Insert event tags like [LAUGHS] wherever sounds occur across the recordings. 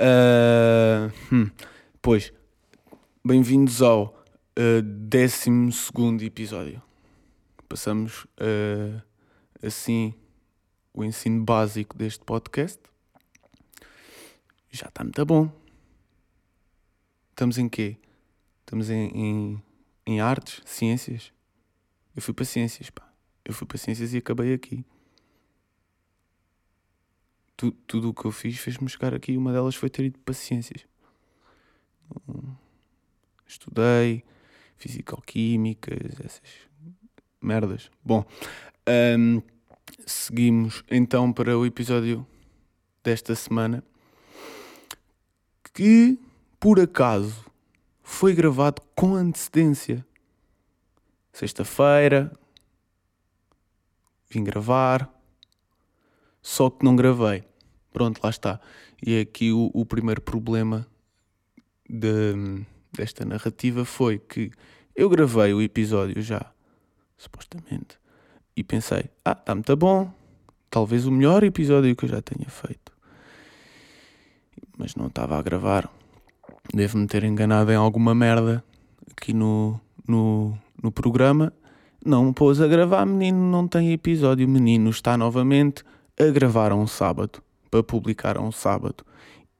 Uh, hum, pois, bem-vindos ao uh, 12 episódio. Passamos uh, assim o ensino básico deste podcast. Já está muito bom. Estamos em quê? Estamos em, em, em artes, ciências. Eu fui para ciências, pá. Eu fui para ciências e acabei aqui tu, tudo o que eu fiz fez-me chegar aqui. Uma delas foi ter ido para ciências. Estudei físico-químicas, essas merdas. Bom, um, seguimos então para o episódio desta semana que por acaso foi gravado com antecedência. Sexta-feira vim gravar, só que não gravei. Pronto, lá está. E aqui o, o primeiro problema de, desta narrativa foi que eu gravei o episódio já, supostamente, e pensei: ah, está muito bom, talvez o melhor episódio que eu já tenha feito. Mas não estava a gravar. Devo-me ter enganado em alguma merda aqui no, no, no programa. Não pôs a gravar, menino, não tem episódio. Menino está novamente a gravar um sábado para publicar a um sábado.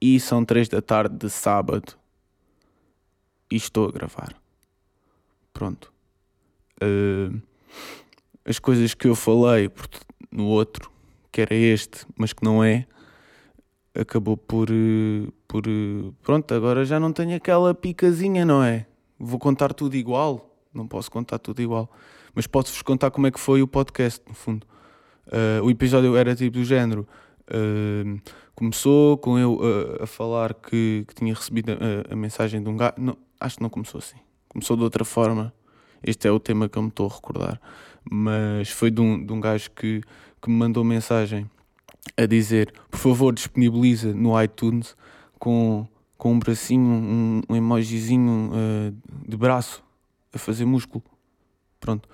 E são três da tarde de sábado. E estou a gravar. Pronto. Uh, as coisas que eu falei no outro, que era este, mas que não é, acabou por. por pronto, agora já não tenho aquela picazinha, não é? Vou contar tudo igual. Não posso contar tudo igual. Mas posso-vos contar como é que foi o podcast, no fundo. Uh, o episódio era tipo do género. Começou com eu uh, a falar que, que tinha recebido a, a, mensagem de um gajo. Não, acho que não começou assim. Começou de outra forma. Este é o tema que eu me estou a recordar. Mas foi de um, de um gajo que, que me mandou mensagem a dizer: por favor, disponibiliza no iTunes com, com um bracinho, um, um emojizinho uh, de braço a fazer músculo. Pronto.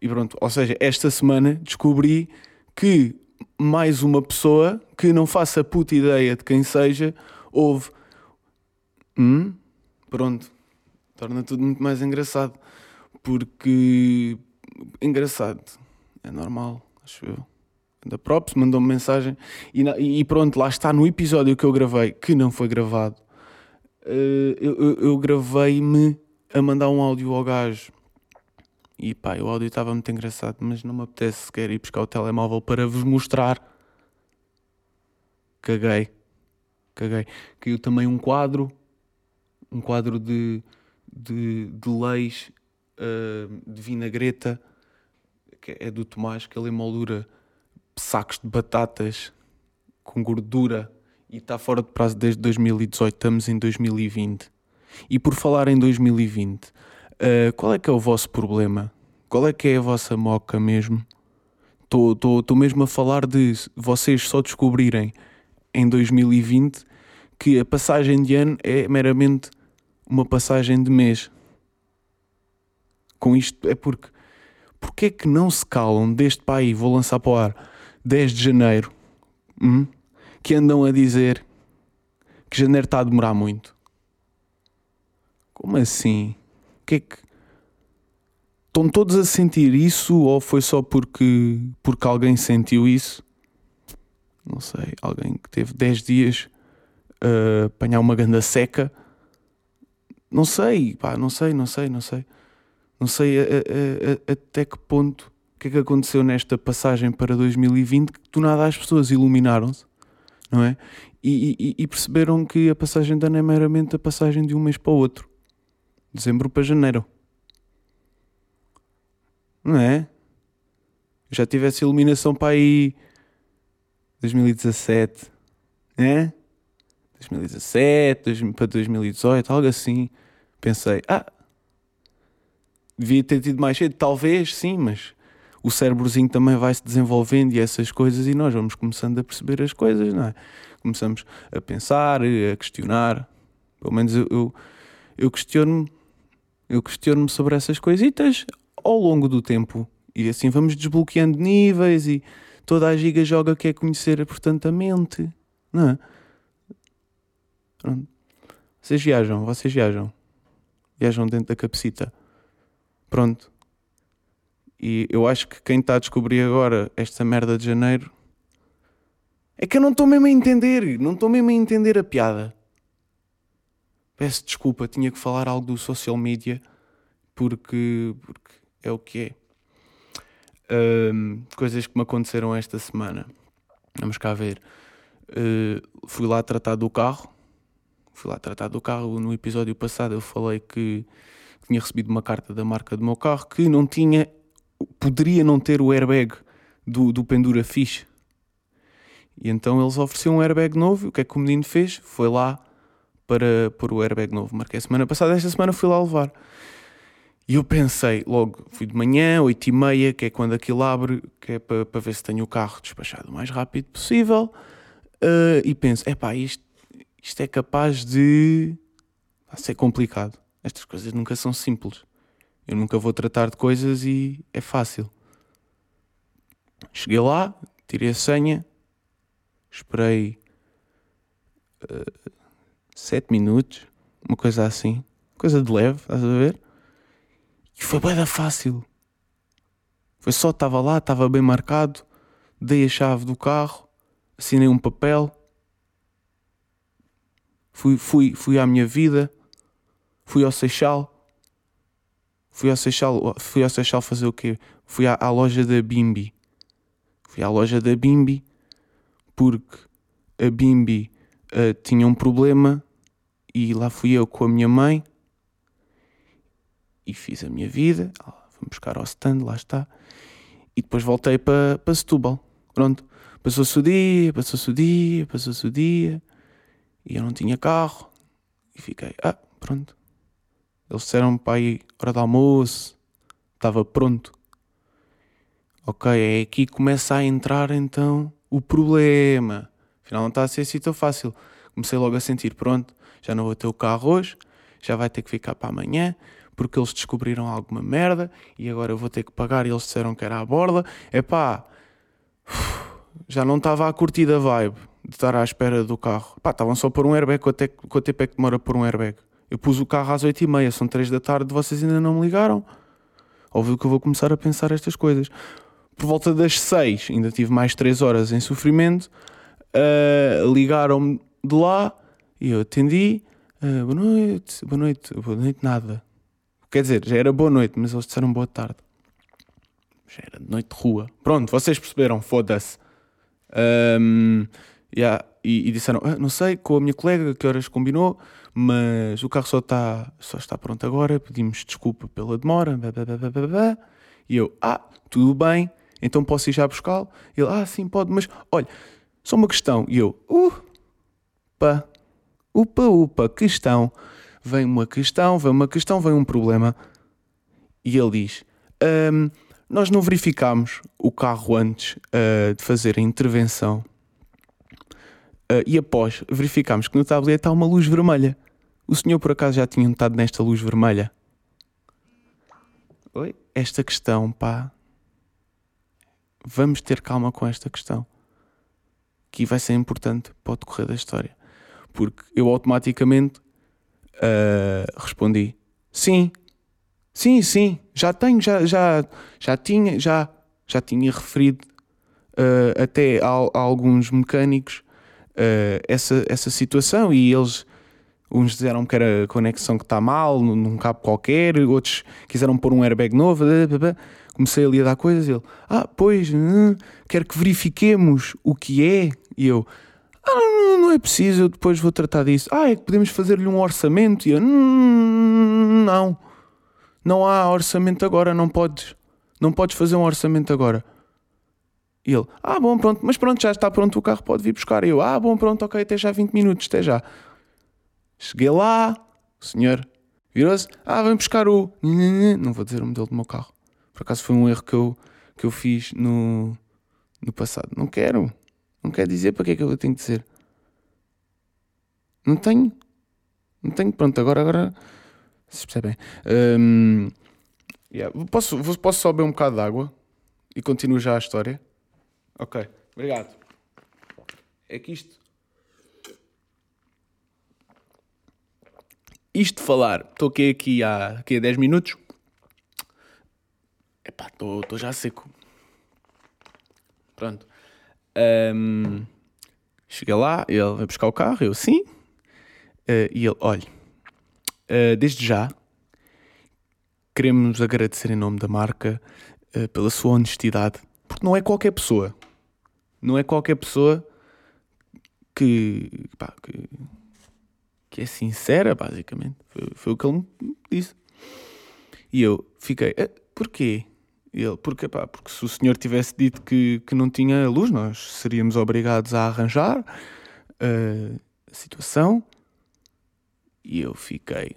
E pronto, ou seja, esta semana descobri que mais uma pessoa que não faça puta ideia de quem seja, houve. Hum? Pronto. Torna tudo muito mais engraçado. Porque. Engraçado. É normal, acho eu. Da Props mandou-me mensagem e, e, pronto, lá está no episódio que eu gravei, que não foi gravado. Uh, eu, eu, eu gravei-me a mandar um áudio ao gajo e pá, o áudio estava muito engraçado, mas não me apetece sequer ir buscar o telemóvel para vos mostrar. Caguei. Caguei. Caiu também um quadro, um quadro de, de, de leis uh, de vinagreta, que é do Tomás, que ele emoldura sacos de batatas com gordura e está fora de prazo desde 2018, estamos em 2020. E por falar em 2020, Uh, qual é que é o vosso problema? Qual é que é a vossa moca mesmo? Estou mesmo a falar de vocês só descobrirem em 2020 que a passagem de ano é meramente uma passagem de mês. Com isto é porque porque é que não se calam deste país, vou lançar para o ar, 10 de janeiro, hum? que andam a dizer que janeiro está a demorar muito? Como assim? Que é que. Estão todos a sentir isso ou foi só porque, porque alguém sentiu isso? Não sei, alguém que teve 10 dias a apanhar uma ganda seca. Não sei, pá, não sei, não sei, não sei. Não sei a, a, a, até que ponto o que é que aconteceu nesta passagem para 2020 que do nada as pessoas iluminaram-se, não é? E, e, e, perceberam que a passagem de ano é meramente a passagem de um mês para o outro dezembro para janeiro. Não é? Já tivesse iluminação para aí 2017, é? 2017 para 2018, algo assim. Pensei, ah, devia ter tido mais cedo, talvez sim, mas o cérebrozinho também vai se desenvolvendo e essas coisas e nós vamos começando a perceber as coisas, não é? Começamos a pensar, a questionar. Pelo menos eu, eu, eu questiono-me eu questiono-me sobre essas coisitas ao longo do tempo. E assim vamos desbloqueando níveis e toda a giga joga quer conhecer portanto a mente. Não é? Vocês viajam, vocês viajam. Viajam dentro da capacita. Pronto. E eu acho que quem está a descobrir agora esta merda de janeiro é que eu não estou mesmo a entender. Não estou mesmo a entender a piada. Peço desculpa, tinha que falar algo do social media porque, porque é o que é. Um, coisas que me aconteceram esta semana. Vamos cá ver. Uh, fui lá tratar do carro. Fui lá tratar do carro. No episódio passado eu falei que tinha recebido uma carta da marca do meu carro que não tinha, poderia não ter o airbag do, do Pendura Fish. E então eles ofereceram um airbag novo. O que é que o menino fez? Foi lá para pôr o airbag novo. Marquei a semana passada, esta semana fui lá levar. E eu pensei, logo, fui de manhã, 8 e meia, que é quando aquilo abre, que é para, para ver se tenho o carro despachado o mais rápido possível. Uh, e penso, é pá, isto, isto é capaz de ser complicado. Estas coisas nunca são simples. Eu nunca vou tratar de coisas e é fácil. Cheguei lá, tirei a senha, esperei uh, sete minutos, uma coisa assim, coisa de leve, estás a ver? E foi bem fácil. Foi só, estava lá, estava bem marcado, dei a chave do carro, assinei um papel, fui, fui, fui à minha vida, fui ao Seixal, fui ao Seixal, fui ao Seixal fazer o quê? Fui à, à loja da Bimbi. Fui à loja da Bimbi porque a Bimbi uh, tinha um problema e lá fui eu com a minha mãe e fiz a minha vida. Fui buscar ao stand, lá está. E depois voltei para, para Setúbal. Pronto. Passou-se o dia, passou-se o dia, passou-se o dia. E eu não tinha carro. E fiquei, ah, pronto. Eles disseram para ir hora de almoço. Estava pronto. Ok, é aqui que começa a entrar então o problema. Afinal não está a ser assim tão fácil. Comecei logo a sentir, pronto, já não vou ter o carro hoje, já vai ter que ficar para amanhã, porque eles descobriram alguma merda e agora eu vou ter que pagar e eles disseram que era à borda. Epá, já não estava a curtir a vibe de estar à espera do carro. Pá, estavam só por um airbag, quanto, é, tempo é que demora por um airbag? Eu pus o carro às 8h30, são 3 da tarde, vocês ainda não me ligaram. Óbvio que eu vou começar a pensar estas coisas. Por volta das 6, ainda tive mais 3 horas em sofrimento, uh, ligaram-me de lá e eu atendi. Uh, boa noite, boa noite, boa noite, nada. Quer dizer, já era boa noite, mas eles disseram boa tarde. Já era de noite de rua. Pronto, vocês perceberam, foda-se. Um, yeah, e, e, disseram, ah, não sei, com a minha colega que horas combinou, mas o carro só está, só está pronto agora, pedimos desculpa pela demora. Blá, blá, blá, e eu, ah, tudo bem, então posso ir já buscá-lo? Ele, ah, sim, pode, mas olha, só uma questão. E eu, uh, pá, upa, upa, questão. Vem uma questão, vem uma questão, vem um problema. E ele diz: um, Nós não verificámos o carro antes uh, de fazer a intervenção. Uh, e após verificámos que no tablete há uma luz vermelha. O senhor por acaso já tinha notado nesta luz vermelha? Oi? Esta questão, pá. Vamos ter calma com esta questão. Que vai ser importante para o decorrer da história porque eu automaticamente uh, respondi: sim, sim, sim, já tenho, já, já, já tinha, já, já tinha referido uh, até a, a, alguns mecânicos uh, essa, essa situação e eles. Uns disseram que era a conexão que está mal, num cabo qualquer, outros quiseram pôr um airbag novo. Comecei ali a dar coisas. Ele, ah, pois, hum, quero que verifiquemos o que é. E eu, ah, não, não é preciso, eu depois vou tratar disso. Ah, é que podemos fazer-lhe um orçamento. E eu, hum, não, não há orçamento agora, não podes, não podes fazer um orçamento agora. E ele, ah, bom, pronto, mas pronto, já está pronto o carro, pode vir buscar. E eu, ah, bom, pronto, ok, até já 20 minutos, até já. Cheguei lá, o senhor virou-se, ah, vem buscar o. Não vou dizer o modelo do meu carro. Por acaso foi um erro que eu, que eu fiz no, no passado. Não quero. Não quer dizer para que é que eu tenho que dizer. Não tenho. Não tenho. Pronto, agora, agora. Se percebem. Um, yeah. posso, posso só beber um bocado de água e continuo já a história? Ok, obrigado. É que isto. isto de falar, estou aqui, aqui há, aqui há 10 minutos. Epá, estou já seco. Pronto. Um, cheguei lá, ele vai buscar o carro, eu sim. Uh, e ele, olha, uh, desde já queremos agradecer em nome da marca uh, pela sua honestidade, porque não é qualquer pessoa, não é qualquer pessoa que, pá, que, que, é sincera, basicamente. Foi, foi, o que ele me disse. E eu fiquei, porquê? Ele, porque, pá, porque se o senhor tivesse dito que, que não tinha luz, nós seríamos obrigados a arranjar uh, a situação. E eu fiquei.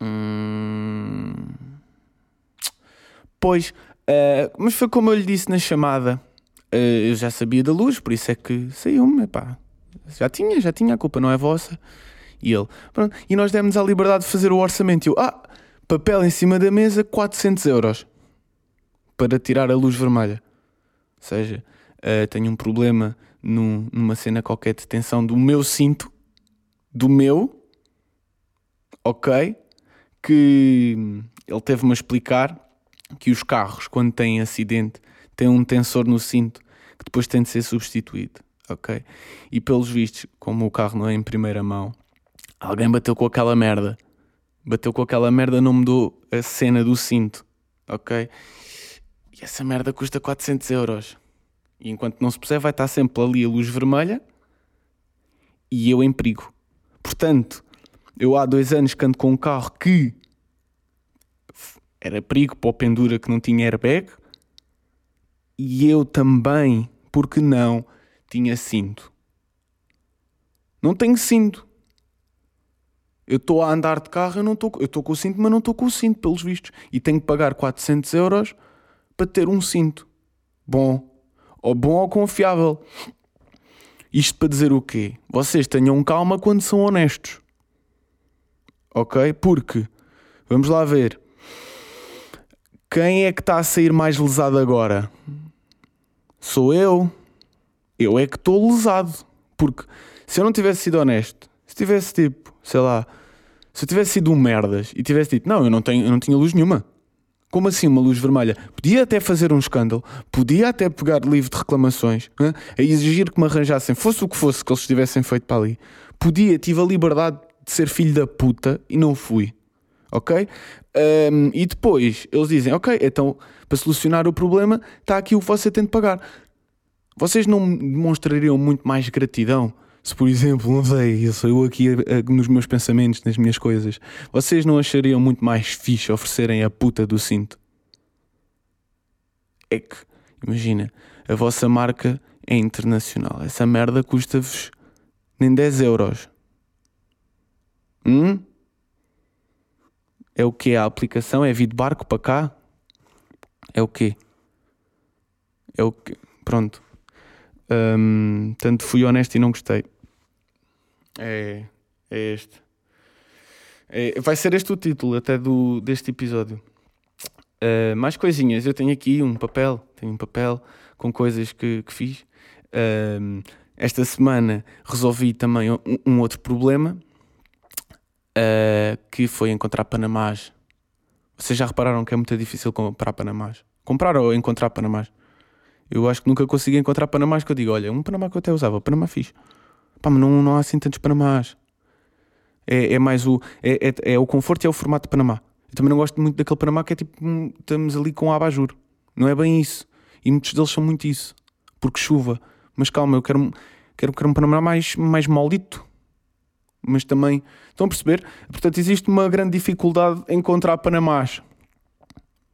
Hum... Pois, uh, mas foi como eu lhe disse na chamada. Uh, eu já sabia da luz, por isso é que saiu-me, pá. Já tinha, já tinha, a culpa não é vossa. E ele, pronto. E nós demos a liberdade de fazer o orçamento. E eu, ah, papel em cima da mesa, 400 euros para tirar a luz vermelha. Ou seja, uh, tenho um problema num, numa cena qualquer de tensão do meu cinto, do meu, ok, que ele teve-me a explicar que os carros, quando têm acidente, têm um tensor no cinto que depois tem de ser substituído, ok? E pelos vistos, como o carro não é em primeira mão, alguém bateu com aquela merda. Bateu com aquela merda, não mudou a cena do cinto, ok? E essa merda custa 400 euros. E enquanto não se puser, vai estar sempre ali a luz vermelha e eu em perigo. Portanto, eu há dois anos que ando com um carro que era perigo para o pendura que não tinha airbag e eu também, porque não, tinha cinto. Não tenho cinto. Eu estou a andar de carro, eu não estou, eu estou com o cinto, mas não estou com o cinto, pelos vistos. E tenho que pagar 400 euros para ter um cinto bom, ou bom ou confiável. Isto para dizer o quê? Vocês tenham calma quando são honestos. Ok? Porque, vamos lá ver. Quem é que está a sair mais lesado agora? Sou eu. Eu é que estou lesado. Porque se eu não tivesse sido honesto, se tivesse tipo, sei lá, se eu tivesse sido um merdas e tivesse dito, não, eu não, tenho, eu não tinha luz nenhuma. Como assim uma luz vermelha? Podia até fazer um escândalo, podia até pegar livro de reclamações, né? a exigir que me arranjassem, fosse o que fosse que eles tivessem feito para ali. Podia, tive a liberdade de ser filho da puta e não fui. Ok? Um, e depois eles dizem: Ok, então para solucionar o problema está aqui o que você tem de pagar. Vocês não demonstrariam muito mais gratidão se, por exemplo, não sei, eu aqui nos meus pensamentos, nas minhas coisas, vocês não achariam muito mais fixe oferecerem a puta do cinto? É que, imagina, a vossa marca é internacional. Essa merda custa-vos nem 10 euros. Hum? É o que? A aplicação é vir de barco para cá? É o quê? É o que? Pronto. Um, tanto fui honesto e não gostei. É, é este. É, vai ser este o título até do, deste episódio. Uh, mais coisinhas. Eu tenho aqui um papel. Tenho um papel com coisas que, que fiz. Uh, esta semana resolvi também um, um outro problema. Uh, que foi encontrar Panamás. Vocês já repararam que é muito difícil comprar Panamás? Comprar ou encontrar Panamás? Eu acho que nunca consegui encontrar Panamás que eu digo, olha, um Panamá que eu até usava, Panamá fixe. Pá, mas não, não há assim tantos Panamás. É, é mais o. É, é, é, o conforto e é o formato de Panamá. Eu também não gosto muito daquele Panamá que é tipo. Hum, estamos ali com abajur. Não é bem isso. E muitos deles são muito isso. Porque chuva. Mas calma, eu quero, quero, quero um Panamá mais, mais maldito. Mas também. Estão a perceber? Portanto, existe uma grande dificuldade em encontrar Panamás.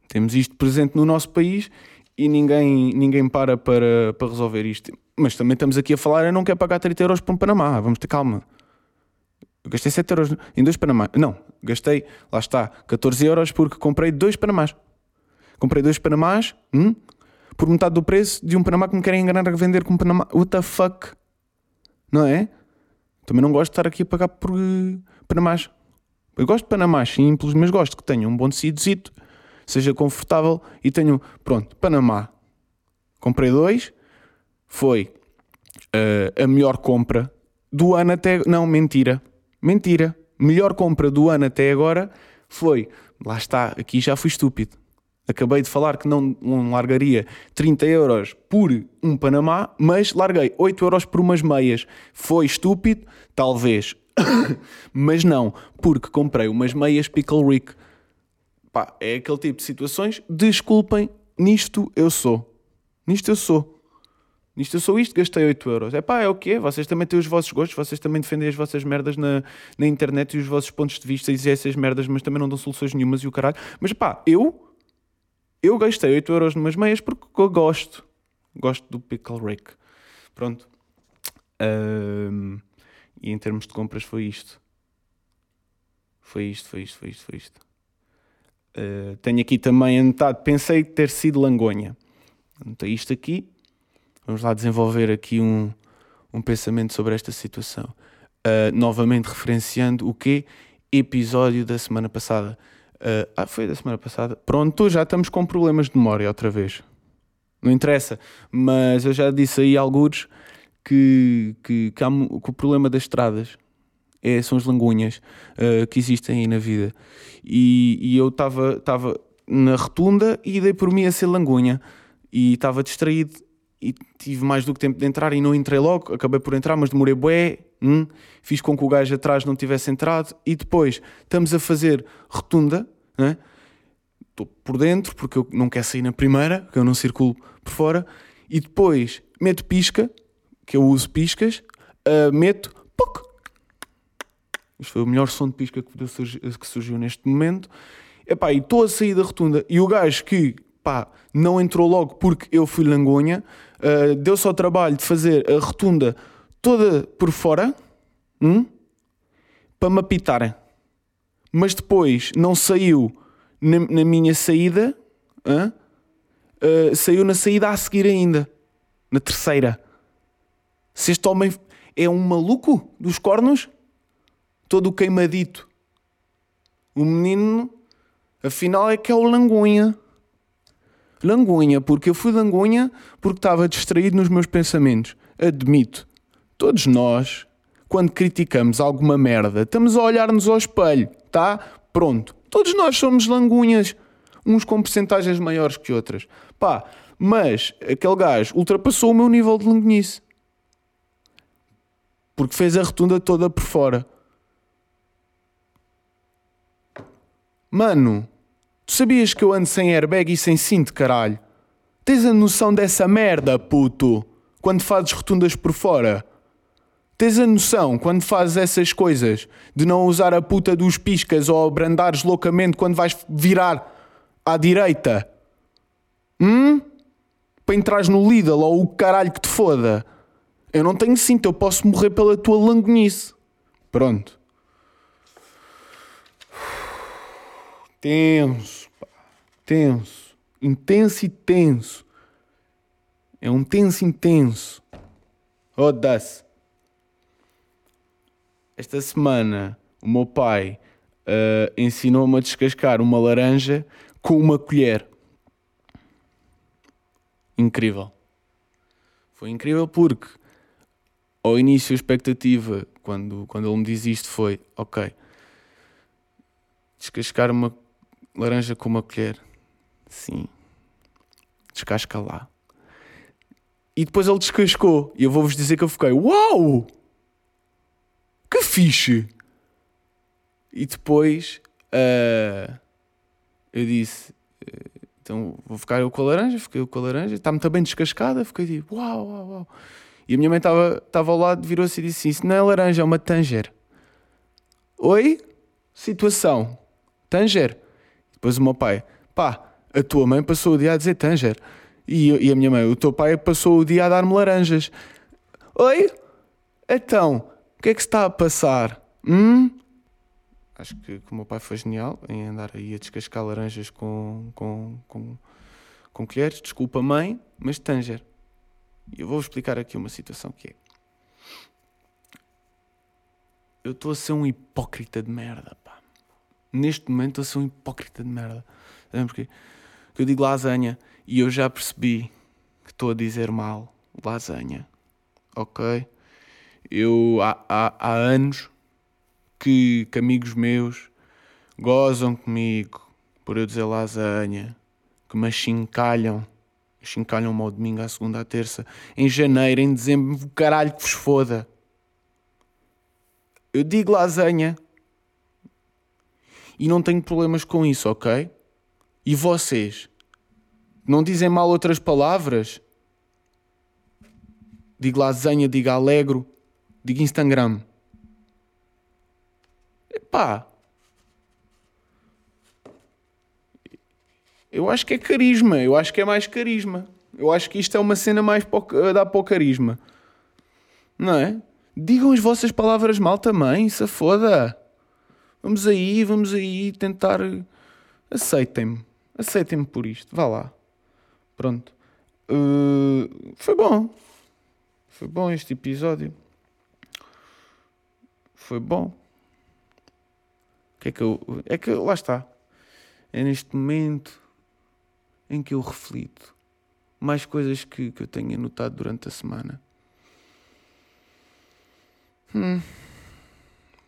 Temos isto presente no nosso país e ninguém, ninguém para, para para resolver isto. Mas também estamos aqui a falar, eu não quero pagar 30 euros por um Panamá, vamos ter calma. Eu gastei 7 euros em dois Panamás. Não, gastei, lá está, 14 euros porque comprei dois Panamás. Comprei dois Panamás hum, por metade do preço de um Panamá que me querem enganar a vender com um Panamá. What the fuck? Não é? Também não gosto de estar aqui a pagar por uh, Panamás. Eu gosto de Panamás simples, mas gosto que tenha um bom tecidozito, seja confortável e tenho, pronto, Panamá. Comprei dois, foi uh, a melhor compra do ano até. Não, mentira. Mentira. melhor compra do ano até agora foi, lá está, aqui já fui estúpido. Acabei de falar que não, não largaria 30 euros por um Panamá, mas larguei 8 euros por umas meias. Foi estúpido? Talvez. [COUGHS] mas não, porque comprei umas meias Pickle Rick. Pá, é aquele tipo de situações. Desculpem, nisto eu sou. Nisto eu sou. Nisto eu sou isto, gastei 8 euros. É pá, é o quê? Vocês também têm os vossos gostos, vocês também defendem as vossas merdas na, na internet e os vossos pontos de vista e essas merdas, mas também não dão soluções nenhumas e o caralho. Mas pá, eu eu gastei 8 euros numas meias porque eu gosto. Gosto do Pickle Rick. Pronto. Um, e em termos de compras foi isto. Foi isto, foi isto, foi isto, foi isto. Uh, tenho aqui também anotado, pensei ter sido Langonha. Anotei isto aqui. Vamos lá desenvolver aqui um, um pensamento sobre esta situação. Uh, novamente referenciando o quê? Episódio da semana passada. Uh, ah, foi da semana passada. Pronto, já estamos com problemas de memória outra vez. Não interessa, mas eu já disse aí alguns que, que, que, há, que o problema das estradas é, são as langunhas uh, que existem aí na vida. E, e eu estava na rotunda e dei por mim a ser langunha e estava distraído e tive mais do que tempo de entrar e não entrei logo, acabei por entrar, mas demorei bué, hum, fiz com que o gajo atrás não tivesse entrado e depois estamos a fazer rotunda, né? estou por dentro porque eu não quero sair na primeira, que eu não circulo por fora, e depois meto pisca, que eu uso piscas, uh, meto poc. Isto foi o melhor som de pisca que surgiu neste momento. Epá, e estou a sair da rotunda e o gajo que pá, não entrou logo porque eu fui langonha, uh, deu-se ao trabalho de fazer a rotunda toda por fora hum, para me apitarem. Mas depois não saiu na, na minha saída, uh, saiu na saída a seguir ainda, na terceira. Se este homem é um maluco dos cornos, todo queimadito, o menino, afinal, é que é o langonha. Langunha, porque eu fui Langunha porque estava distraído nos meus pensamentos. Admito. Todos nós, quando criticamos alguma merda, estamos a olhar-nos ao espelho, tá? Pronto. Todos nós somos langunhas, uns com percentagens maiores que outras. Pá, mas aquele gajo ultrapassou o meu nível de langunhice. Porque fez a rotunda toda por fora. Mano, Tu sabias que eu ando sem airbag e sem cinto, caralho? Tens a noção dessa merda, puto? Quando fazes rotundas por fora? Tens a noção, quando fazes essas coisas, de não usar a puta dos piscas ou abrandares loucamente quando vais virar à direita? Hum? Para entrares no Lidl ou o caralho que te foda? Eu não tenho cinto, eu posso morrer pela tua langonice. Pronto. Tenso, tenso, intenso e tenso. É um tenso intenso. Roda-se. Esta semana o meu pai uh, ensinou-me a descascar uma laranja com uma colher. Incrível. Foi incrível porque ao início a expectativa, quando, quando ele me diz isto, foi ok, descascar uma laranja com uma colher. Sim. Descasca lá. E depois ele descascou. E eu vou-vos dizer que eu fiquei: Uau! Que fixe! E depois uh, eu disse: Então vou ficar eu com a laranja. Fiquei eu com a laranja. Está muito bem descascada. Fiquei tipo: Uau, uau, uau. E a minha mãe estava ao lado, virou-se e disse: Isso não é laranja, é uma tanger. Oi? Situação. Tanger. Depois o meu pai, pá, a tua mãe passou o dia a dizer Tanger. E, e a minha mãe, o teu pai passou o dia a dar-me laranjas. Oi? Então, o que é que se está a passar? Hum? Acho que, que o meu pai foi genial em andar aí a descascar laranjas com, com, com, com colheres. Desculpa, mãe, mas Tanger. Eu vou explicar aqui uma situação que é. Eu estou a ser um hipócrita de merda, neste momento eu sou um hipócrita de merda. Sabem porquê? Porque eu digo lasanha e eu já percebi que estou a dizer mal lasanha. Ok? Eu há, há, há anos que, que amigos meus gozam comigo por eu dizer lasanha, que me achincalham, achincalham-me ao domingo, à segunda, à terça, em janeiro, em dezembro, o caralho que vos foda. Eu digo lasanha e não tenho problemas com isso, ok? E vocês? Não dizem mal outras palavras? Digo lasanha, digo alegro, digo Instagram. Epá. Eu acho que é carisma, eu acho que é mais carisma. Eu acho que isto é uma cena mais a dar para o carisma. Não é? Digam as vossas palavras mal também, se foda. Vamos aí, vamos aí tentar. Aceitem-me. Aceitem-me por isto. Vá lá. Pronto. Uh, foi bom. Foi bom este episódio. Foi bom. Que é que eu. É que lá está. É neste momento em que eu reflito. Mais coisas que, que eu tenho anotado durante a semana. Hum.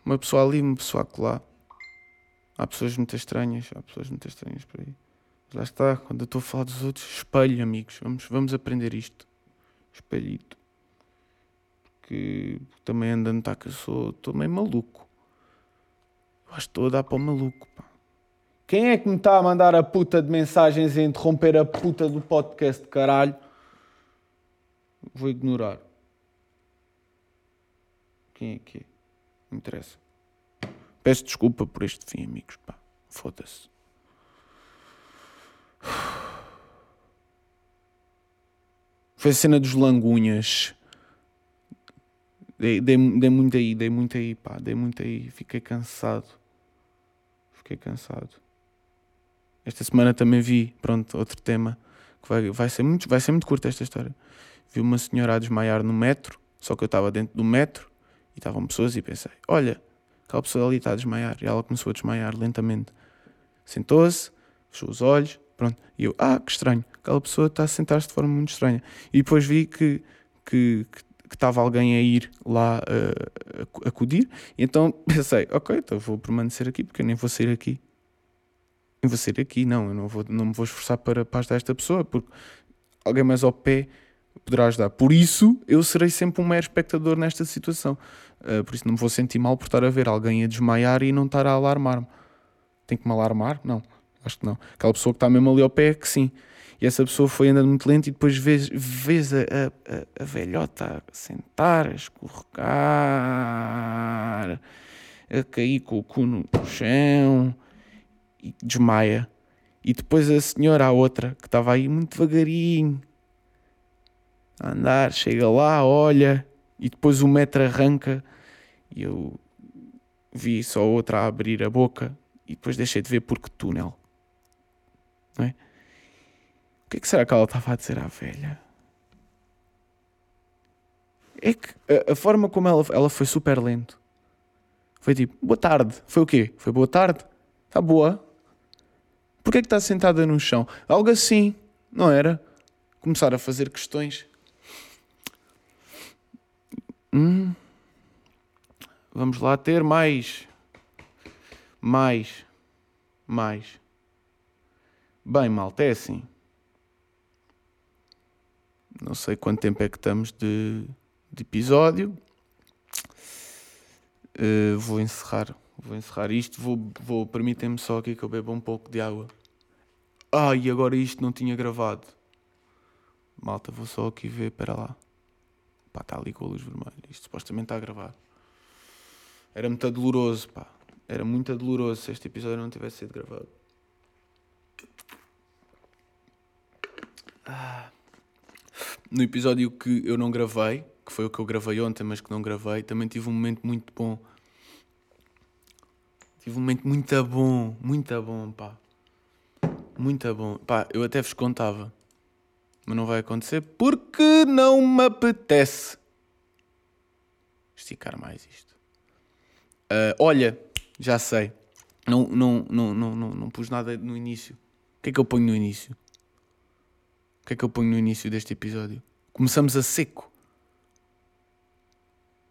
Uma pessoa ali, uma pessoa acolá. Há pessoas muito estranhas, há pessoas muito estranhas por aí. Mas lá está, quando eu estou a falar dos outros, espelho, amigos. Vamos, vamos aprender isto. Espelhito que também ando a notar que eu sou, estou meio maluco. Eu acho que estou a dar para o maluco, pá. Quem é que me está a mandar a puta de mensagens e a interromper a puta do podcast de caralho? Vou ignorar. Quem é que é? Não interessa. Peço desculpa por este fim, amigos, pá. Foda-se. Foi a cena dos langunhas. Dei, dei, dei muito aí, dei muito aí, pá, dei muito aí. Fiquei cansado. Fiquei cansado. Esta semana também vi, pronto, outro tema que vai, vai, ser, muito, vai ser muito curta esta história. Vi uma senhora a desmaiar no metro, só que eu estava dentro do metro e estavam pessoas e pensei: olha, aquela pessoa ali está a desmaiar. E ela começou a desmaiar lentamente. Sentou-se, fechou os olhos, pronto. E eu: ah, que estranho, aquela pessoa está a sentar-se de forma muito estranha. E depois vi que, que, que que estava alguém a ir lá uh, acudir, e então [LAUGHS] pensei, ok, então vou permanecer aqui, porque eu nem vou sair aqui. Nem vou sair aqui, não, eu não, vou, não me vou esforçar para, para ajudar esta pessoa, porque alguém mais ao pé poderá ajudar. Por isso, eu serei sempre um mero espectador nesta situação. Uh, por isso, não me vou sentir mal por estar a ver alguém a desmaiar e não estar a alarmar-me. Tem que me alarmar? Não, acho que não. Aquela pessoa que está mesmo ali ao pé, que sim. E essa pessoa foi andando muito lento e depois vês, vês a, a, a velhota a sentar, a escorregar, a cair com o cu no chão e desmaia. E depois a senhora, a outra, que estava aí muito devagarinho, a andar, chega lá, olha, e depois o metro arranca e eu vi só outra a abrir a boca e depois deixei de ver porque túnel. Não é? O que, é que será que ela estava a dizer à velha? É que a, a, forma como ela, ela foi super lento. Foi tipo, boa tarde. Foi o quê? Foi boa tarde? Está boa? Porquê é que está sentada no chão? Algo assim, não era? Começar a fazer questões. Hum. Vamos lá ter mais. Mais. Mais. Bem, malta, é assim. Não sei quanto tempo é que estamos de, de episódio. Uh, vou encerrar. Vou encerrar isto. Vou, vou permitem-me só aqui que eu beba um pouco de água. Ah, e agora isto não tinha gravado. Malta, vou só aqui ver. Espera lá. Pá, está ali com a luz vermelha. Isto supostamente está gravado. Era muito doloroso, pá. Era muito doloroso se este episódio não tivesse sido gravado. Ah no episódio que eu não gravei, que foi o que eu gravei ontem, mas que não gravei, também tive um momento muito bom. Tive um momento muito bom, muito bom, pá. Muito bom. Pá, eu até vos contava. Mas não vai acontecer porque não me apetece esticar mais isto. Uh, olha, já sei. Não, não, não, não, não, não pus nada no início. O que é que eu ponho no início? O que é que eu ponho no início deste episódio? Começamos a seco.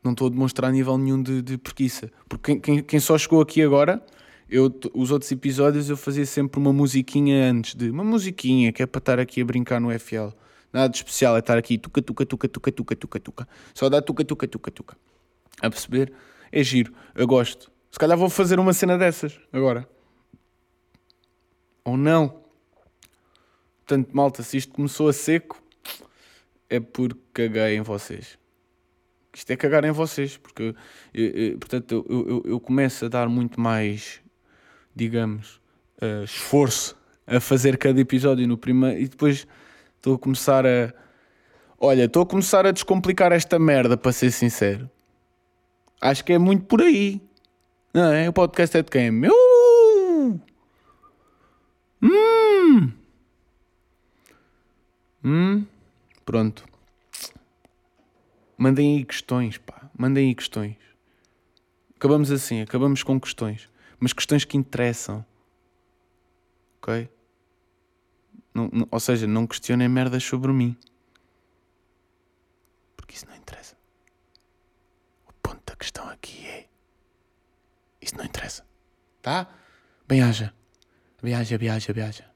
Não estou a demonstrar nível nenhum de, de preguiça. Porque quem, quem, quem só chegou aqui agora, eu, os outros episódios eu fazia sempre uma musiquinha antes de. Uma musiquinha que é para estar aqui a brincar no FL. Nada de especial, é estar aqui tuca, tuca, tuca, tuca, tuca, tuca, tuca. Só dá tuca, tuca, tuca, tuca. A perceber? É giro, eu gosto. Se calhar vou fazer uma cena dessas agora. Ou não. Portanto, malta, se isto começou a seco, é porque caguei em vocês. Isto é cagar em vocês, porque, eu, eu, portanto, eu, eu, eu, começo a dar muito mais, digamos, uh, esforço a fazer cada episódio no primeiro e depois estou a começar a. Olha, estou a começar a descomplicar esta merda, para ser sincero. Acho que é muito por aí. Não é? O podcast é de quem? Meu! Hum! Hum? Pronto. Mandem aí questões, pá. Mandem aí questões. Acabamos assim, acabamos com questões. Mas questões que interessam. Ok? Não, não, ou seja, não questionem merdas sobre mim. Porque isso não interessa. O ponto da questão aqui é. Isso não interessa. Tá? Bem haja. Viaja, viaja, viaja.